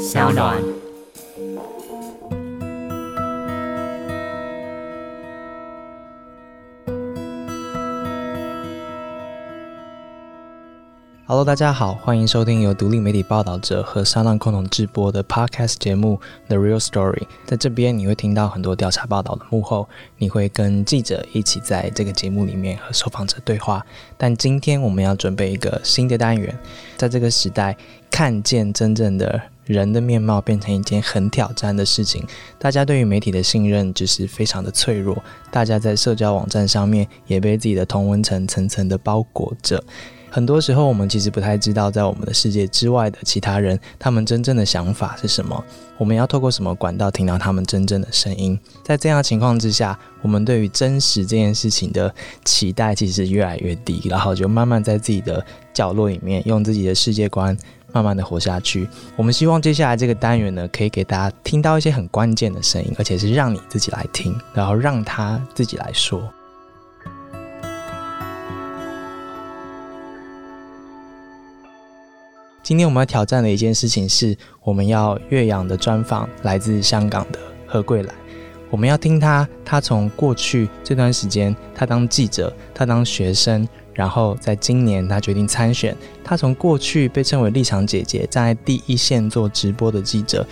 小暖。Hello，大家好，欢迎收听由独立媒体报道者和商浪共同制播的 Podcast 节目《The Real Story》。在这边，你会听到很多调查报道的幕后，你会跟记者一起在这个节目里面和受访者对话。但今天我们要准备一个新的单元，在这个时代，看见真正的人的面貌变成一件很挑战的事情。大家对于媒体的信任就是非常的脆弱，大家在社交网站上面也被自己的同温层层层的包裹着。很多时候，我们其实不太知道，在我们的世界之外的其他人，他们真正的想法是什么。我们要透过什么管道听到他们真正的声音？在这样的情况之下，我们对于真实这件事情的期待其实越来越低，然后就慢慢在自己的角落里面，用自己的世界观慢慢的活下去。我们希望接下来这个单元呢，可以给大家听到一些很关键的声音，而且是让你自己来听，然后让他自己来说。今天我们要挑战的一件事情是，我们要岳阳的专访来自香港的何桂兰。我们要听他，他从过去这段时间，他当记者，他当学生，然后在今年他决定参选。他从过去被称为立场姐姐，在第一线做直播的记者。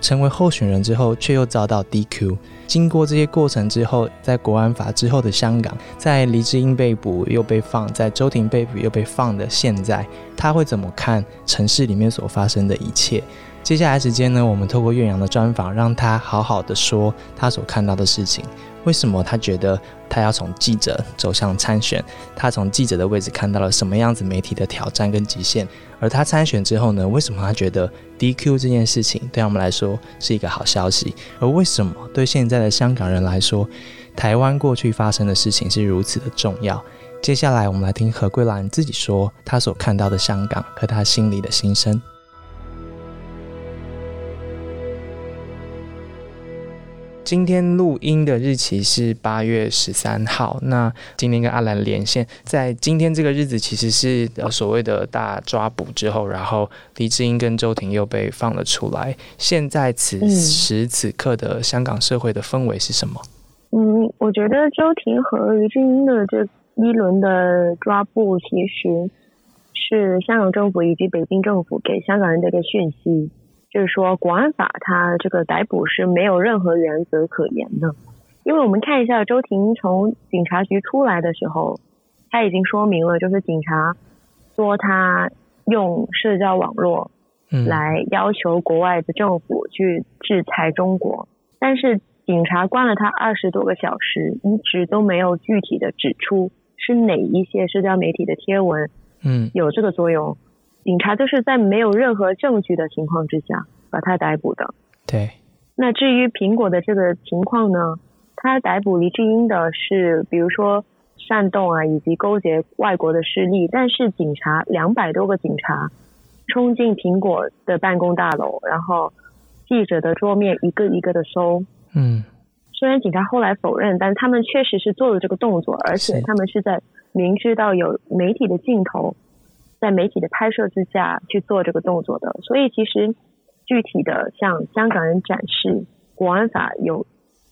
成为候选人之后，却又遭到 DQ。经过这些过程之后，在国安法之后的香港，在黎智英被捕又被放，在周庭被捕又被放的现在，他会怎么看城市里面所发生的一切？接下来时间呢，我们透过岳阳的专访，让他好好的说他所看到的事情。为什么他觉得他要从记者走向参选？他从记者的位置看到了什么样子媒体的挑战跟极限？而他参选之后呢？为什么他觉得 DQ 这件事情对我们来说是一个好消息？而为什么对现在的香港人来说，台湾过去发生的事情是如此的重要？接下来我们来听何桂兰自己说他所看到的香港和他心里的心声。今天录音的日期是八月十三号。那今天跟阿兰连线，在今天这个日子，其实是呃所谓的大抓捕之后，然后黎智英跟周婷又被放了出来。现在此时此刻的香港社会的氛围是什么？嗯，我觉得周婷和黎智英的这一轮的抓捕，其实是香港政府以及北京政府给香港人的一个讯息。就是说，国安法它这个逮捕是没有任何原则可言的，因为我们看一下周婷从警察局出来的时候，他已经说明了，就是警察说他用社交网络来要求国外的政府去制裁中国，但是警察关了他二十多个小时，一直都没有具体的指出是哪一些社交媒体的贴文，嗯，有这个作用。警察都是在没有任何证据的情况之下把他逮捕的。对。那至于苹果的这个情况呢？他逮捕黎智英的是，比如说煽动啊，以及勾结外国的势力。但是警察两百多个警察冲进苹果的办公大楼，然后记者的桌面一个一个的搜。嗯。虽然警察后来否认，但他们确实是做了这个动作，而且他们是在明知道有媒体的镜头。在媒体的拍摄之下去做这个动作的，所以其实具体的向香港人展示国安法有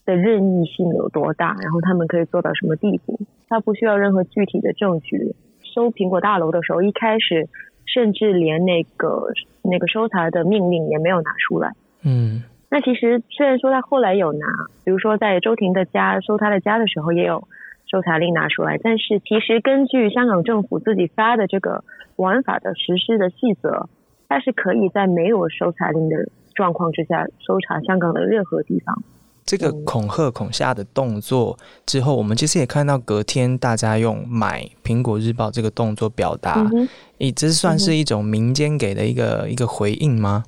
的任意性有多大，然后他们可以做到什么地步，他不需要任何具体的证据。搜苹果大楼的时候，一开始甚至连那个那个搜查的命令也没有拿出来。嗯，那其实虽然说他后来有拿，比如说在周婷的家搜他的家的时候也有。搜查令拿出来，但是其实根据香港政府自己发的这个玩法的实施的细则，它是可以在没有搜查令的状况之下搜查香港的任何地方。这个恐吓恐吓的动作之后，我们其实也看到隔天大家用买苹果日报这个动作表达，你这算是一种民间给的一个一个回应吗？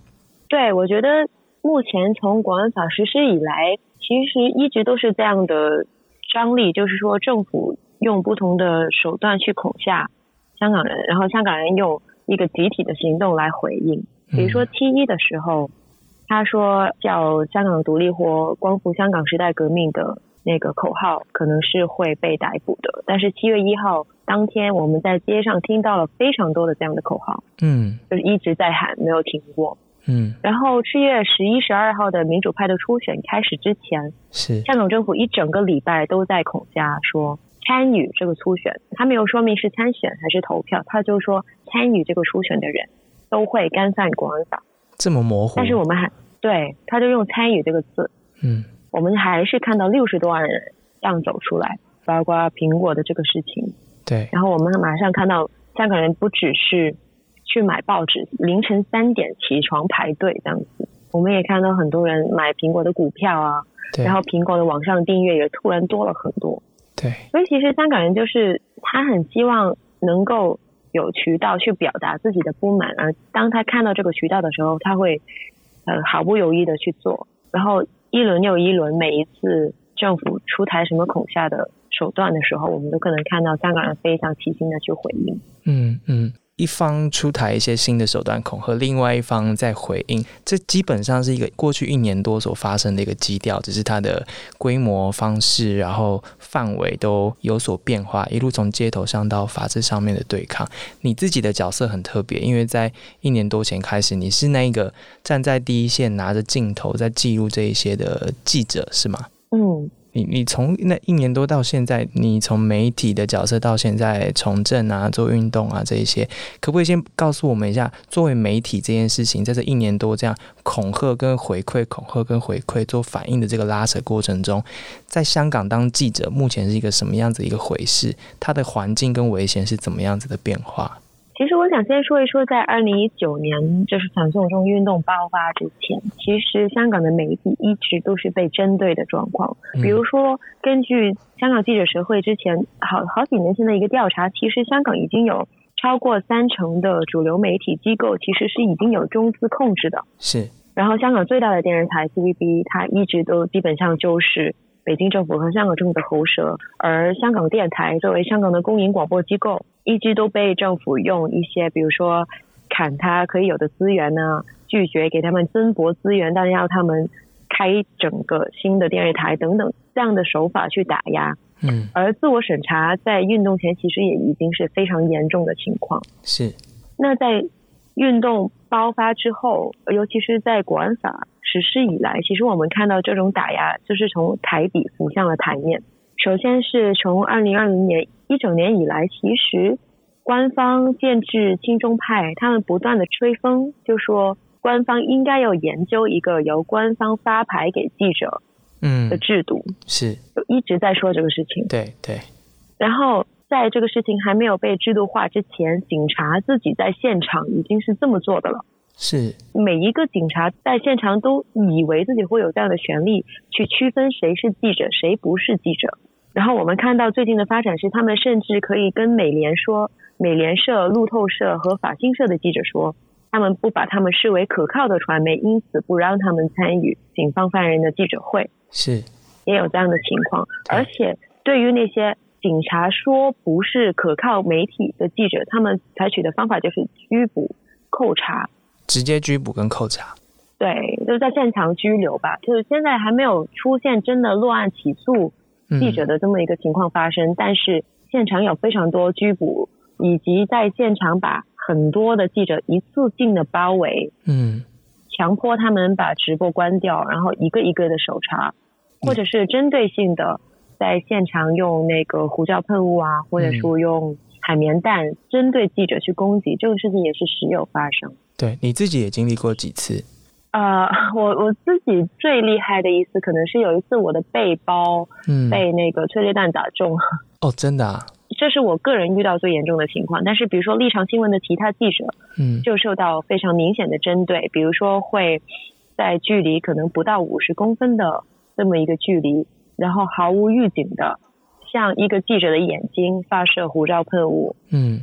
对，我觉得目前从国安法实施以来，其实一直都是这样的。张力就是说，政府用不同的手段去恐吓香港人，然后香港人用一个集体的行动来回应。比如说七一的时候，他说叫香港独立或光复香港时代革命的那个口号可能是会被逮捕的。但是七月一号当天，我们在街上听到了非常多的这样的口号，嗯，就是一直在喊，没有停过。嗯，然后七月十一、十二号的民主派的初选开始之前，是。香港政府一整个礼拜都在恐吓说参与这个初选，他没有说明是参选还是投票，他就说参与这个初选的人都会干犯国安法。这么模糊，但是我们还对他就用参与这个字，嗯。我们还是看到六十多万人这样走出来，包括苹果的这个事情。对，然后我们马上看到香港人不只是去买报纸，凌晨三点起床排队这样子。我们也看到很多人买苹果的股票啊，然后苹果的网上订阅也突然多了很多。对，所以其实香港人就是他很希望能够有渠道去表达自己的不满，而当他看到这个渠道的时候，他会呃毫不犹豫的去做，然后一轮又一轮，每一次政府出台什么恐吓的手段的时候，我们都可能看到香港人非常齐心的去回应。嗯嗯。一方出台一些新的手段恐吓，另外一方在回应，这基本上是一个过去一年多所发生的一个基调，只是它的规模、方式，然后范围都有所变化，一路从街头上到法治上面的对抗。你自己的角色很特别，因为在一年多前开始，你是那个站在第一线拿着镜头在记录这一些的记者，是吗？嗯，你你从那一年多到现在，你从媒体的角色到现在从政啊、做运动啊这一些，可不可以先告诉我们一下，作为媒体这件事情，在这一年多这样恐吓跟回馈、恐吓跟回馈做反应的这个拉扯过程中，在香港当记者目前是一个什么样子一个回事？它的环境跟危险是怎么样子的变化？其实我想先说一说，在二零一九年就是反送中运动爆发之前，其实香港的媒体一直都是被针对的状况。比如说，根据香港记者协会之前好好几年前的一个调查，其实香港已经有超过三成的主流媒体机构其实是已经有中资控制的。是，然后香港最大的电视台 TVB，它一直都基本上就是北京政府和香港政府的喉舌，而香港电台作为香港的公营广播机构，一直都被政府用一些，比如说砍他可以有的资源呢，拒绝给他们增拨资源，但要他们开整个新的电视台等等这样的手法去打压。嗯，而自我审查在运动前其实也已经是非常严重的情况。是，那在运动爆发之后，尤其是在国安法实施以来，其实我们看到这种打压就是从台底浮向了台面。首先是从二零二零年一整年以来，其实官方建制亲中派，他们不断的吹风，就说官方应该要研究一个由官方发牌给记者嗯的，制度，是，就一直在说这个事情。对对，然后在这个事情还没有被制度化之前，警察自己在现场已经是这么做的了。是，每一个警察在现场都以为自己会有这样的权利去区分谁是记者，谁不是记者。然后我们看到最近的发展是，他们甚至可以跟美联说、美联社、路透社和法新社的记者说，他们不把他们视为可靠的传媒，因此不让他们参与警方犯人的记者会。是，也有这样的情况。而且对于那些警察说不是可靠媒体的记者，他们采取的方法就是拘捕、扣查，直接拘捕跟扣查。对，就是在现场拘留吧。就是现在还没有出现真的落案起诉嗯记者的这么一个情况发生，但是现场有非常多拘捕，以及在现场把很多的记者一次性的包围，嗯强迫他们把直播关掉，然后一个一个的搜查，或者是针对性的在现场用那个胡椒喷雾啊，或者说用海绵弹针对记者去攻击，这个事情也是时有发生。对，你自己也经历过几次。呃，我我自己最厉害的一次，可能是有一次我的背包嗯，被那个催泪弹打中，哦，真的啊，这是我个人遇到最严重的情况。但是比如说立场新闻的其他记者，嗯就受到非常明显的针对，比如说会在距离可能不到五十公分的这么一个距离，然后毫无预警的向一个记者的眼睛发射胡椒喷雾，嗯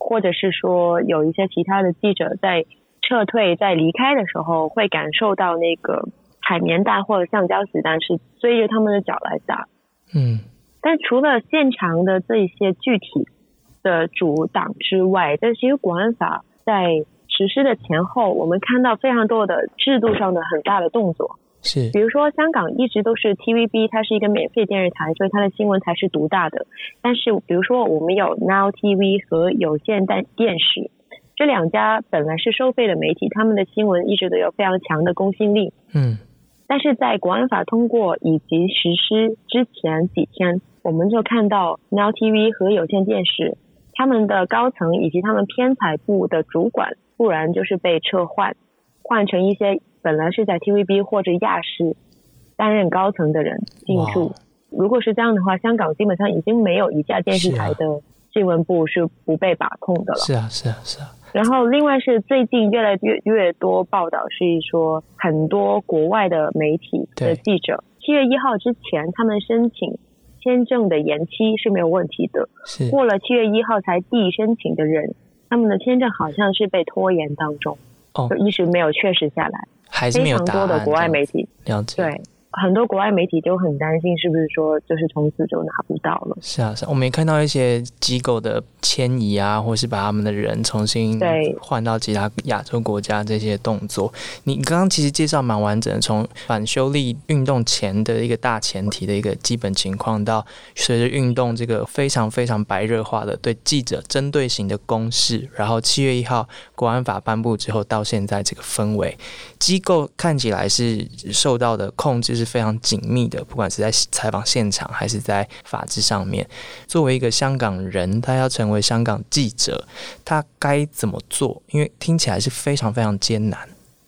或者是说有一些其他的记者在撤退、在离开的时候，会感受到那个海绵弹或者橡胶子弹是追着他们的脚来打。嗯但除了现场的这一些具体的阻挡之外，但其实国安法在实施的前后，我们看到非常多的制度上的很大的动作。是比如说，香港一直都是 TVB，它是一个免费电视台，所以它的新闻台是独大的。但是，比如说我们有 Now TV 和有线电电视这两家本来是收费的媒体，他们的新闻一直都有非常强的公信力。嗯，但是在国安法通过以及实施之前几天，我们就看到 Now TV 和有线电视他们的高层以及他们偏采部的主管，突然就是被撤换，换成一些本来是在 TVB 或者亚视担任高层的人进驻。如果是这样的话，香港基本上已经没有一家电视台的新闻部是不被把控的了。是啊，是啊，是啊。然后，另外是最近越来越越多报道是说，很多国外的媒体的记者，七月一号之前他们申请签证的延期是没有问题的。是过了七月一号才递申请的人，他们的签证好像是被拖延当中，哦就一直没有确实下来。还是没有答案多的国外媒体了解对。很多国外媒体就很担心，是不是说就是从此就拿不到了？是啊，是。我们也看到一些机构的迁移啊，或是把他们的人重新换到其他亚洲国家这些动作。你刚刚其实介绍蛮完整的，从反修例运动前的一个大前提的一个基本情况，到随着运动这个非常非常白热化的对记者针对型的攻势，然后七月一号国安法颁布之后到现在这个氛围，机构看起来是受到的控制。是非常紧密的，不管是在采访现场还是在法制上面。作为一个香港人，他要成为香港记者，他该怎么做？因为听起来是非常非常艰难。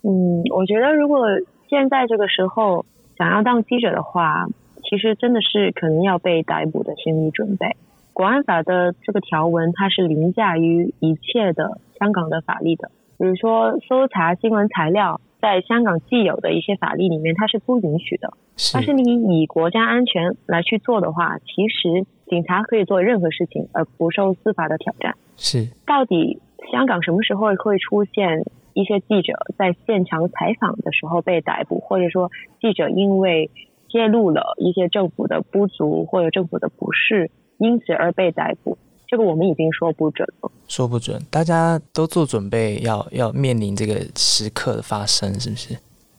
嗯，我觉得如果现在这个时候想要当记者的话，其实真的是可能要被逮捕的心理准备。国安法的这个条文，它是凌驾于一切的香港的法律的，比如说搜查新闻材料。在香港既有的一些法律里面，它是不允许的。但是你以国家安全来去做的话，其实警察可以做任何事情而不受司法的挑战。是。到底香港什么时候会出现一些记者在现场采访的时候被逮捕，或者说记者因为揭露了一些政府的不足或者政府的不是，因此而被逮捕？这个我们已经说不准了，说不准，大家都做准备，要要面临这个时刻的发生，是不是？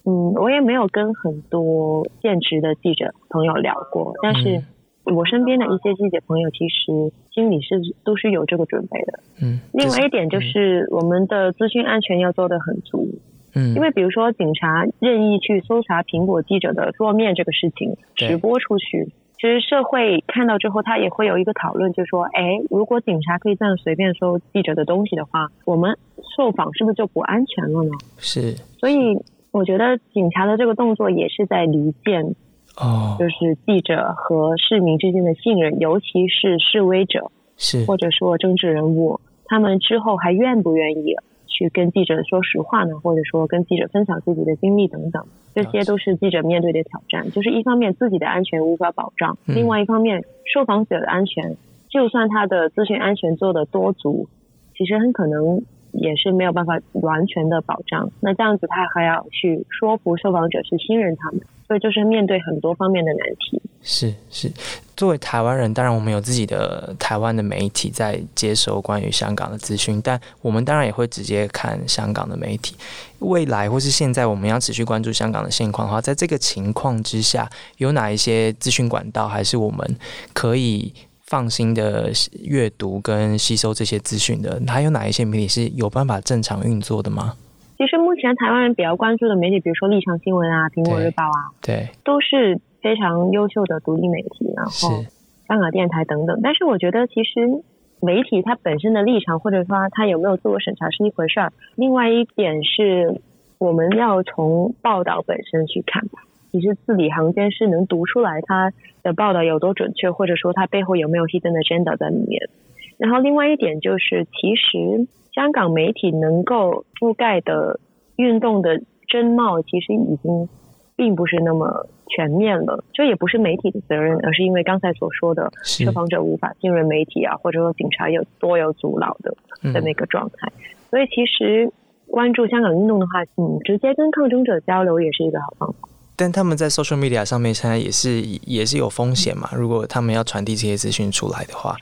嗯，我也没有跟很多现职的记者朋友聊过，但是我身边的一些记者朋友其实心里是都是有这个准备的。嗯，另外一点就是我们的资讯安全要做得很足。嗯，因为比如说警察任意去搜查苹果记者的桌面这个事情，直播出去。其实社会看到之后，他也会有一个讨论，就说：哎，如果警察可以这样随便搜记者的东西的话，我们受访是不是就不安全了呢？是。所以我觉得警察的这个动作也是在离间，哦，就是记者和市民之间的信任，尤其是示威者，是或者说政治人物，他们之后还愿不愿意去跟记者说实话呢？或者说跟记者分享自己的经历等等。这些都是记者面对的挑战，就是一方面自己的安全无法保障，另外一方面受访者的安全，就算他的资讯安全做的多足，其实很可能也是没有办法完全的保障。那这样子他还要去说服受访者去信任他们，所以就是面对很多方面的难题。是是，作为台湾人，当然我们有自己的台湾的媒体在接收关于香港的资讯，但我们当然也会直接看香港的媒体。未来或是现在，我们要持续关注香港的现况的话，在这个情况之下，有哪一些资讯管道，还是我们可以放心的阅读跟吸收这些资讯的？还有哪一些媒体是有办法正常运作的吗？其实目前台湾人比较关注的媒体，比如说立场新闻啊、苹果日报啊，对，都是。非常优秀的独立媒体，然后香港电台等等。但是我觉得，其实媒体它本身的立场，或者说它有没有自我审查是一回事儿。另外一点是，我们要从报道本身去看，其实字里行间是能读出来他的报道有多准确，或者说他背后有没有 hidden agenda 在里面。然后另外一点就是，其实香港媒体能够覆盖的运动的真貌，其实已经并不是那么。全面了，这也不是媒体的责任，而是因为刚才所说的受访者无法信任媒体啊，或者说警察有多有阻挠的的那个状态。所以其实关注香港运动的话，嗯，直接跟抗争者交流也是一个好方法。但他们在 social media 上面现在也是也是有风险嘛？如果他们要传递这些资讯出来的话，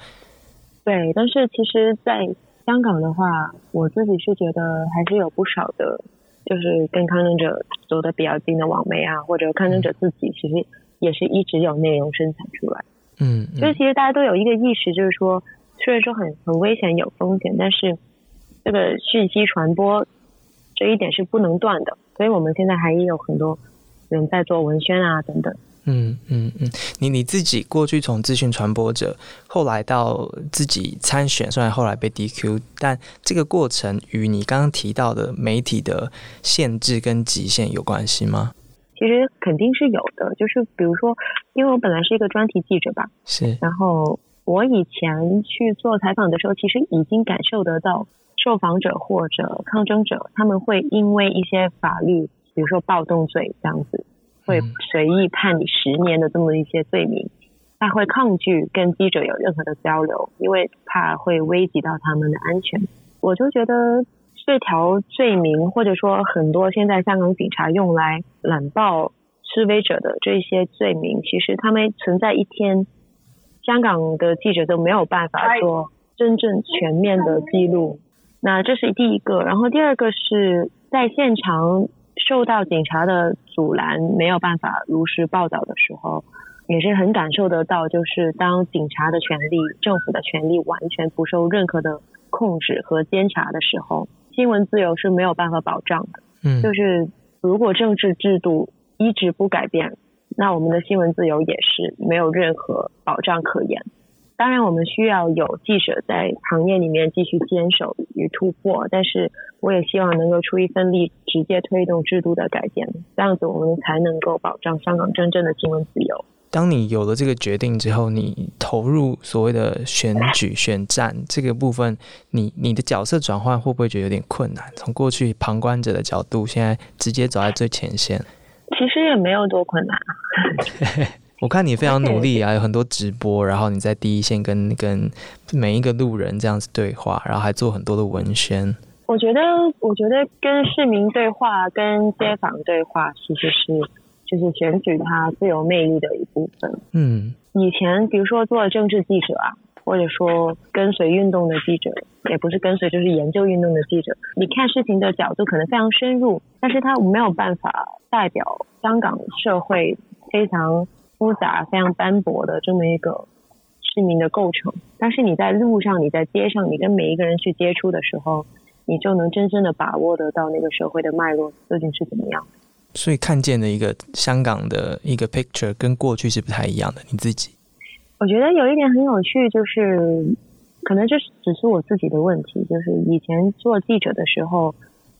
对。但是其实，在香港的话，我自己是觉得还是有不少的。就是跟抗争者走的比较近的网媒啊，或者抗争者自己，其实也是一直有内容生产出来。嗯，就是其实大家都有一个意识，就是说，虽然说很很危险、有风险，但是这个讯息传播这一点是不能断的，所以我们现在还有很多人在做文宣啊等等。嗯嗯嗯，你你自己过去从资讯传播者，后来到自己参选，虽然后来被 DQ，但这个过程与你刚刚提到的媒体的限制跟极限有关系吗？其实肯定是有的，就是比如说，因为我本来是一个专题记者吧，是，然后我以前去做采访的时候，其实已经感受得到受访者或者抗争者他们会因为一些法律，比如说暴动罪这样子。会随意判你十年的这么一些罪名，他会抗拒跟记者有任何的交流，因为怕会危及到他们的安全。我就觉得这条罪名，或者说很多现在香港警察用来揽爆示威者的这些罪名，其实他们存在一天，香港的记者都没有办法做真正全面的记录。那这是第一个，然后第二个是在现场。受到警察的阻拦，没有办法如实报道的时候，也是很感受得到，就是当警察的权利、政府的权利完全不受任何的控制和监察的时候，新闻自由是没有办法保障的。嗯，就是如果政治制度一直不改变，那我们的新闻自由也是没有任何保障可言。当然，我们需要有记者在行业里面继续坚守与突破，但是我也希望能够出一份力，直接推动制度的改变，这样子我们才能够保障香港真正的新闻自由。当你有了这个决定之后，你投入所谓的选举选战这个部分，你你的角色转换会不会觉得有点困难？从过去旁观者的角度，现在直接走在最前线，其实也没有多困难啊。我看你非常努力啊，有很多直播，然后你在第一线跟跟每一个路人这样子对话，然后还做很多的文宣。我觉得，我觉得跟市民对话、跟街坊对话，其实是就是选举它最有魅力的一部分。嗯，以前比如说做政治记者啊，或者说跟随运动的记者，也不是跟随，就是研究运动的记者，你看事情的角度可能非常深入，但是他没有办法代表香港社会非常。复杂、非常斑驳的这么一个市民的构成，但是你在路上、你在街上、你跟每一个人去接触的时候，你就能真正的把握得到那个社会的脉络究竟是怎么样。所以看见的一个香港的一个 picture 跟过去是不太一样的。你自己，我觉得有一点很有趣，就是可能这只是我自己的问题，就是以前做记者的时候，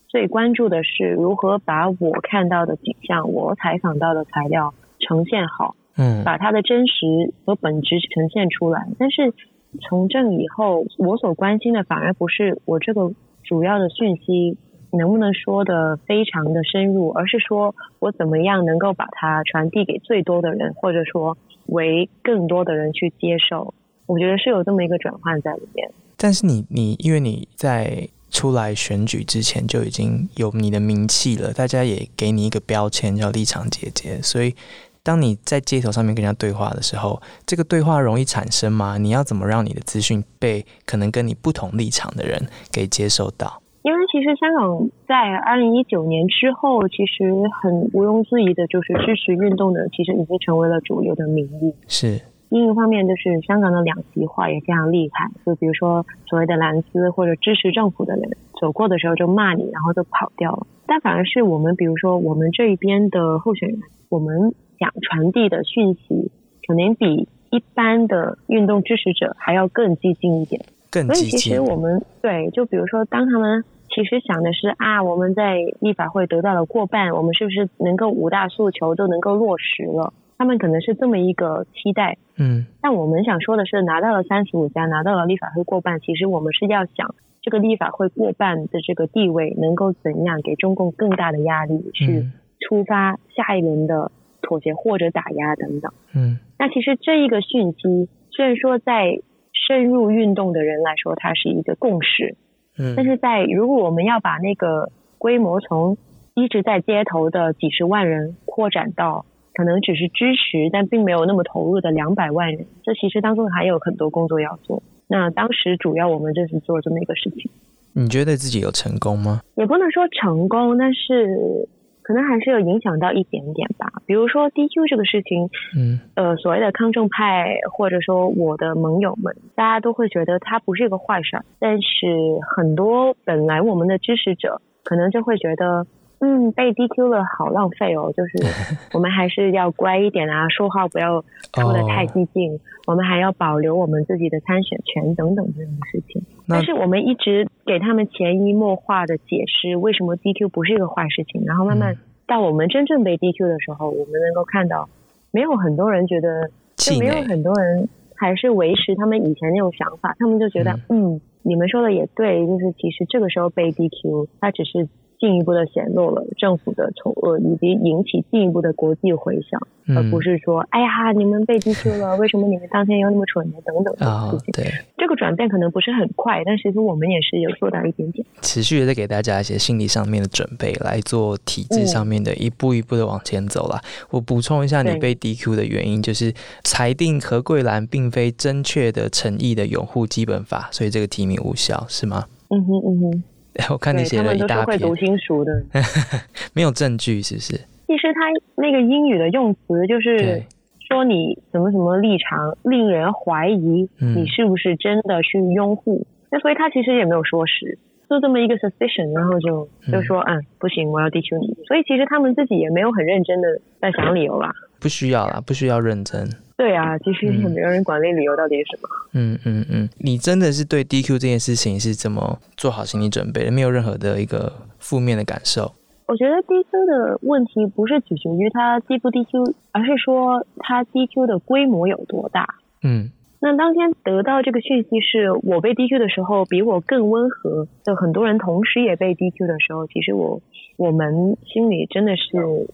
最关注的是如何把我看到的景象、我采访到的材料呈现好。嗯，把它的真实和本质呈现出来。但是从政以后，我所关心的反而不是我这个主要的讯息能不能说的非常的深入，而是说我怎么样能够把它传递给最多的人，或者说为更多的人去接受。我觉得是有这么一个转换在里面。但是你你因为你在出来选举之前就已经有你的名气了，大家也给你一个标签叫立场姐姐，所以。当你在街头上面跟人家对话的时候，这个对话容易产生吗？你要怎么让你的资讯被可能跟你不同立场的人给接受到？因为其实香港在二零一九年之后，其实很毋庸置疑的就是支持运动的，其实已经成为了主流的民意。是另一方面，就是香港的两极化也非常厉害。就比如说所谓的蓝丝或者支持政府的人，走过的时候就骂你，然后就跑掉了。但反而是我们，比如说我们这一边的候选人，我们。想传递的讯息，可能比一般的运动支持者还要更激进一点。更激进。所以其实我们对，就比如说，当他们其实想的是啊，我们在立法会得到了过半，我们是不是能够五大诉求都能够落实了？他们可能是这么一个期待。嗯。但我们想说的是，拿到了三十五家，拿到了立法会过半，其实我们是要想这个立法会过半的这个地位能够怎样给中共更大的压力，去出发下一轮的。妥协或者打压等等，嗯，那其实这一个讯息，虽然说在深入运动的人来说，它是一个共识，嗯，但是在如果我们要把那个规模从一直在街头的几十万人扩展到可能只是支持但并没有那么投入的两百万人，这其实当中还有很多工作要做。那当时主要我们就是做这么一个事情。你觉得自己有成功吗？也不能说成功，但是。可能还是有影响到一点点吧。比如说 DQ 这个事情，嗯，呃，所谓的康正派或者说我的盟友们，大家都会觉得它不是一个坏事儿，但是很多本来我们的支持者可能就会觉得。嗯，被 DQ 了，好浪费哦。就是 我们还是要乖一点啊，说话不要说的太激进。我们还要保留我们自己的参选权等等这种事情。但是我们一直给他们潜移默化的解释，为什么 DQ 不是一个坏事情。然后慢慢到我们真正被 DQ 的时候，我们能够看到，没有很多人觉得，就没有很多人还是维持他们以前那种想法。他们就觉得，嗯，你们说的也对，就是其实这个时候被 DQ，他只是。进一步的显露了政府的丑恶，以及引起进一步的国际回响，而不是说，哎呀，你们被 DQ 了，为什么你们当天又那么蠢呢？等等的事情。对，这个转变可能不是很快，但其实我们也是有做到一点点。持续的在给大家一些心理上面的准备，来做体制上面的一步一步的往前走了。我补充一下，你被 DQ 的原因就是裁定何桂兰并非正确的诚意的拥护基本法，所以这个提名无效，是吗？嗯哼，嗯哼。我看你写了一大篇，会读心术的，没有证据是不是？其实他那个英语的用词就是说你什么什么立场令人怀疑，你是不是真的去拥护？那所以他其实也没有说实，就这么一个 suspicion，然后就就说嗯不行，我要 DQ 你。所以其实他们自己也没有很认真的在想理由啦。不需要啦，不需要认真。对啊，其实也没有人管理理由到底是什么。嗯嗯嗯，你真的是对 DQ 这件事情是怎么做好心理准备的？没有任何的一个负面的感受。我觉得 DQ 的问题不是取决于它 D 不 DQ，而是说它 DQ 的规模有多大。嗯，那当天得到这个讯息是我被 DQ 的时候，比我更温和的很多人同时也被 DQ 的时候，其实我我们心里真的是。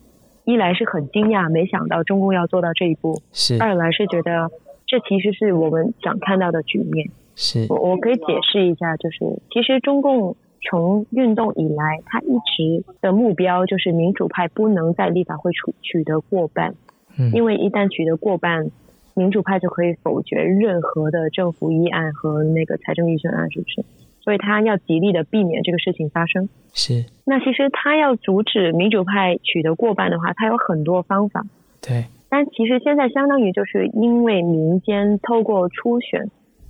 一来是很惊讶，没想到中共要做到这一步；是二来是觉得这其实是我们想看到的局面。是我我可以解释一下，就是其实中共从运动以来，它一直的目标就是民主派不能在立法会取取得过半，嗯，因为一旦取得过半，民主派就可以否决任何的政府议案和那个财政预算案，是不是？所以他要极力的避免这个事情发生。是。那其实他要阻止民主派取得过半的话，他有很多方法。对。但其实现在相当于就是因为民间透过初选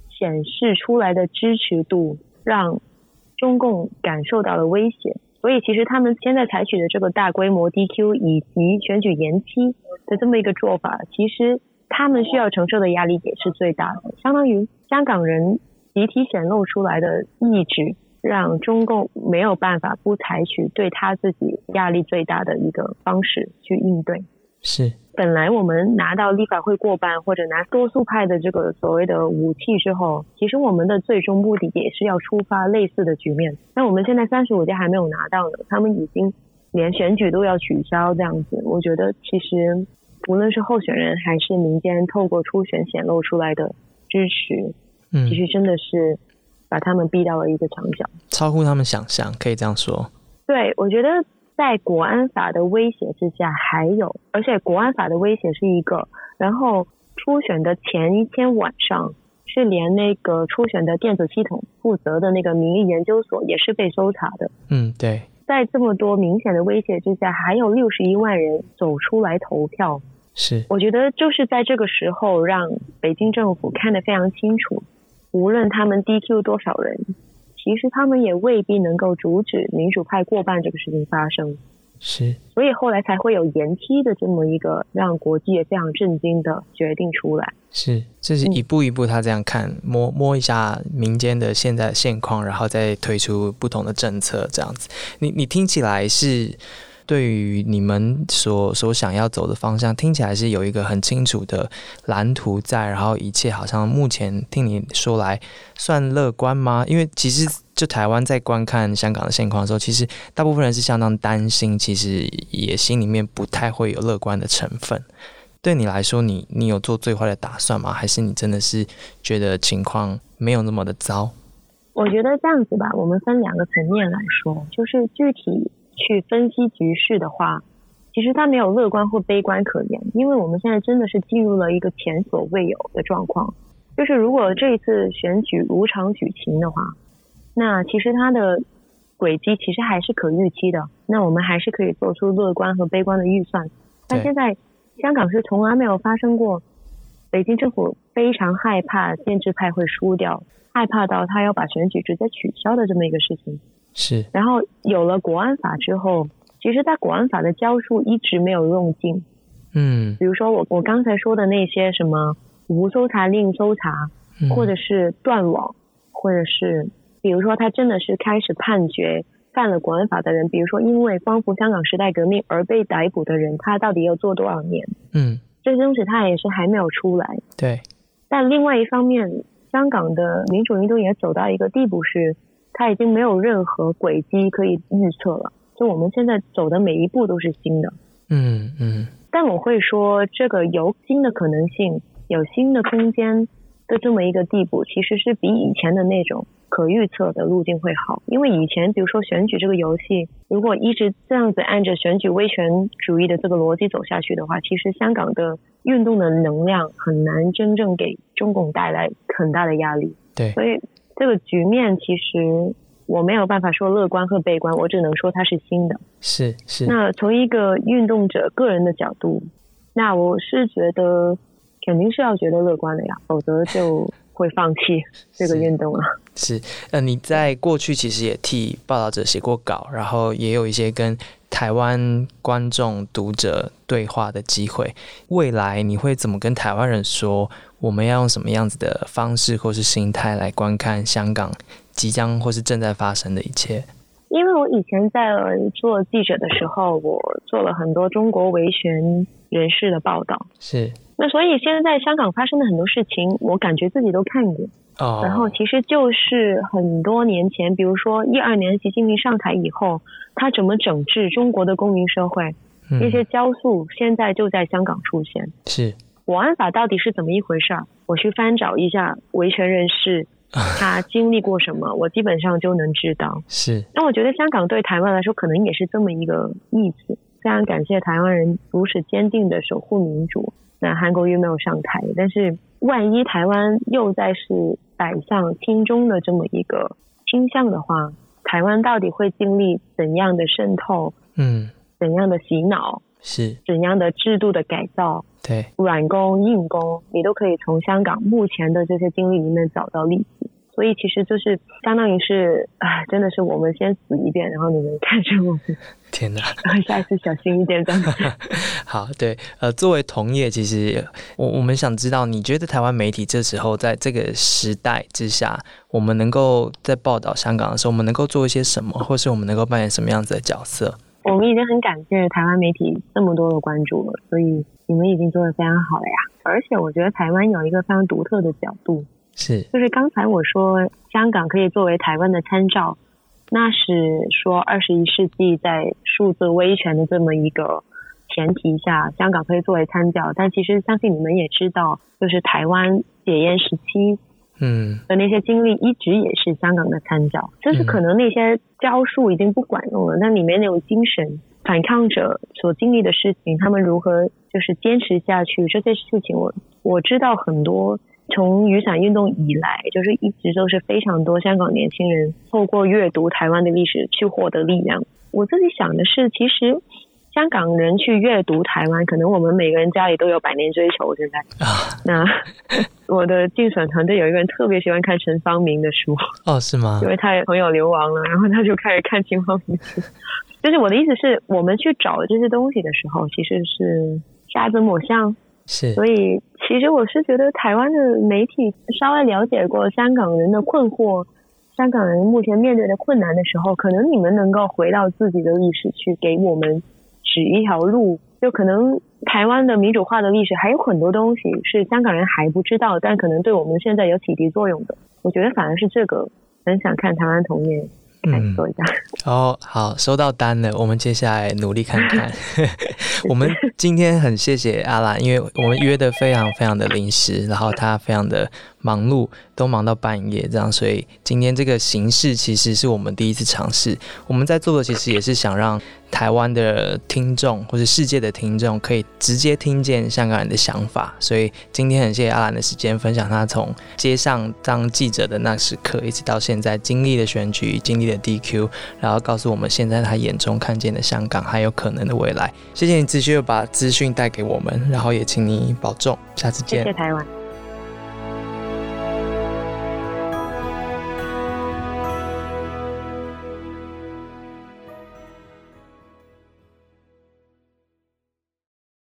显示出来的支持度，让中共感受到了威胁。所以其实他们现在采取的这个大规模 DQ 以及选举延期的这么一个做法，其实他们需要承受的压力也是最大的。相当于香港人。集体显露出来的意志，让中共没有办法不采取对他自己压力最大的一个方式去应对。是，本来我们拿到立法会过半或者拿多数派的这个所谓的武器之后，其实我们的最终目的也是要触发类似的局面。那我们现在三十五家还没有拿到呢，他们已经连选举都要取消这样子。我觉得其实无论是候选人还是民间透过初选显露出来的支持。嗯，其实真的是把他们逼到了一个墙角，超乎他们想象，可以这样说。对，我觉得在国安法的威胁之下，还有，而且国安法的威胁是一个，然后初选的前一天晚上，是连那个初选的电子系统负责的那个民意研究所也是被搜查的。嗯，对。在这么多明显的威胁之下，还有六十一万人走出来投票，是，我觉得就是在这个时候，让北京政府看得非常清楚。无论他们 DQ 多少人，其实他们也未必能够阻止民主派过半这个事情发生。是，所以后来才会有延期的这么一个让国际也非常震惊的决定出来。是，这是一步一步他这样看，摸摸一下民间的现在现况，然后再推出不同的政策，这样子。你你听起来是。对于你们所所想要走的方向，听起来是有一个很清楚的蓝图在，然后一切好像目前听你说来算乐观吗？因为其实就台湾在观看香港的现况的时候，其实大部分人是相当担心，其实也心里面不太会有乐观的成分。对你来说，你你有做最坏的打算吗？还是你真的是觉得情况没有那么的糟？我觉得这样子吧，我们分两个层面来说，就是具体。去分析局势的话，其实它没有乐观或悲观可言，因为我们现在真的是进入了一个前所未有的状况。就是如果这一次选举如常举行的话，那其实它的轨迹其实还是可预期的，那我们还是可以做出乐观和悲观的预算。但现在香港是从来没有发生过，北京政府非常害怕建制派会输掉，害怕到他要把选举直接取消的这么一个事情。是。然后有了国安法之后，其实，在国安法的教书一直没有用尽。嗯。比如说我我刚才说的那些什么无搜查令搜查，或者是断网，或者是。比如说，他真的是开始判决犯了国安法的人，比如说因为光复香港时代革命而被逮捕的人，他到底要坐多少年？嗯，这些东西他也是还没有出来。对。但另外一方面，香港的民主运动也走到一个地步，是他已经没有任何轨迹可以预测了。就我们现在走的每一步都是新的。嗯嗯。但我会说，这个有新的可能性，有新的空间的这么一个地步，其实是比以前的那种。可预测的路径会好，因为以前比如说选举这个游戏，如果一直这样子按着选举威权主义的这个逻辑走下去的话，其实香港的运动的能量很难真正给中共带来很大的压力。对，所以这个局面其实我没有办法说乐观和悲观，我只能说它是新的。是是。那从一个运动者个人的角度，那我是觉得肯定是要觉得乐观的呀，否则就。会放弃 这个运动了。是，呃，你在过去其实也替报道者写过稿，然后也有一些跟台湾观众、读者对话的机会。未来你会怎么跟台湾人说？我们要用什么样子的方式或是心态来观看香港即将或是正在发生的一切？因为我以前在做记者的时候，我做了很多中国维权人士的报道。是。那所以现在在香港发生的很多事情，我感觉自己都看过。哦。然后其实就是很多年前，比如说一二年习近平上台以后，他怎么整治中国的公民社会，那些雕塑现在就在香港出现。是。国安法到底是怎么一回事儿？我去翻找一下维权人士 他经历过什么，我基本上就能知道。是。那我觉得香港对台湾来说，可能也是这么一个意思。非常感谢台湾人如此坚定的守护民主。那韩国瑜没有上台，但是万一台湾又再是摆向亲中的这么一个倾向的话，台湾到底会经历怎样的渗透？嗯，怎样的洗脑？是怎样的制度的改造？对，软工硬工，你都可以从香港目前的这些经历里面找到例子。所以其实就是相当于是，啊，真的是我们先死一遍，然后你们看着我们。天哪！下一次小心一点，这样。好，对，呃，作为同业，其实我我们想知道，你觉得台湾媒体这时候在这个时代之下，我们能够在报道香港的时候，我们能够做一些什么，或是我们能够扮演什么样子的角色？我们已经很感谢台湾媒体这么多的关注了，所以你们已经做的非常好了呀。而且我觉得台湾有一个非常独特的角度。是，就是刚才我说香港可以作为台湾的参照，那是说二十一世纪在数字威权的这么一个前提下，香港可以作为参照。但其实相信你们也知道，就是台湾解严时期，嗯，的那些经历一直也是香港的参照。就是可能那些招数已经不管用了，那里面那种精神，反抗者所经历的事情，他们如何就是坚持下去，这些事情我我知道很多。从雨伞运动以来，就是一直都是非常多香港年轻人透过阅读台湾的历史去获得力量。我自己想的是，其实香港人去阅读台湾，可能我们每个人家里都有百年追求。现在啊，那我的竞选团队有一个人特别喜欢看陈方明的书。哦，是吗？因为他朋友流亡了，然后他就开始看陈方明书。就是我的意思是，我们去找这些东西的时候，其实是沙子抹象。是，所以其实我是觉得台湾的媒体稍微了解过香港人的困惑，香港人目前面对的困难的时候，可能你们能够回到自己的历史去给我们指一条路。就可能台湾的民主化的历史还有很多东西是香港人还不知道，但可能对我们现在有启迪作用的。我觉得反而是这个很想看台湾同业。嗯，做一下。哦，好，收到单了。我们接下来努力看看。我们今天很谢谢阿兰，因为我们约的非常非常的临时，然后他非常的忙碌，都忙到半夜这样，所以今天这个形式其实是我们第一次尝试。我们在做的其实也是想让台湾的听众或者世界的听众可以直接听见香港人的想法。所以今天很谢谢阿兰的时间，分享他从街上当记者的那时刻，一直到现在经历了选举，经历了 DQ，然后告诉我们现在他眼中看见的香港还有可能的未来。谢谢你继续把资讯带给我们，然后也请你保重，下次见。谢谢台湾。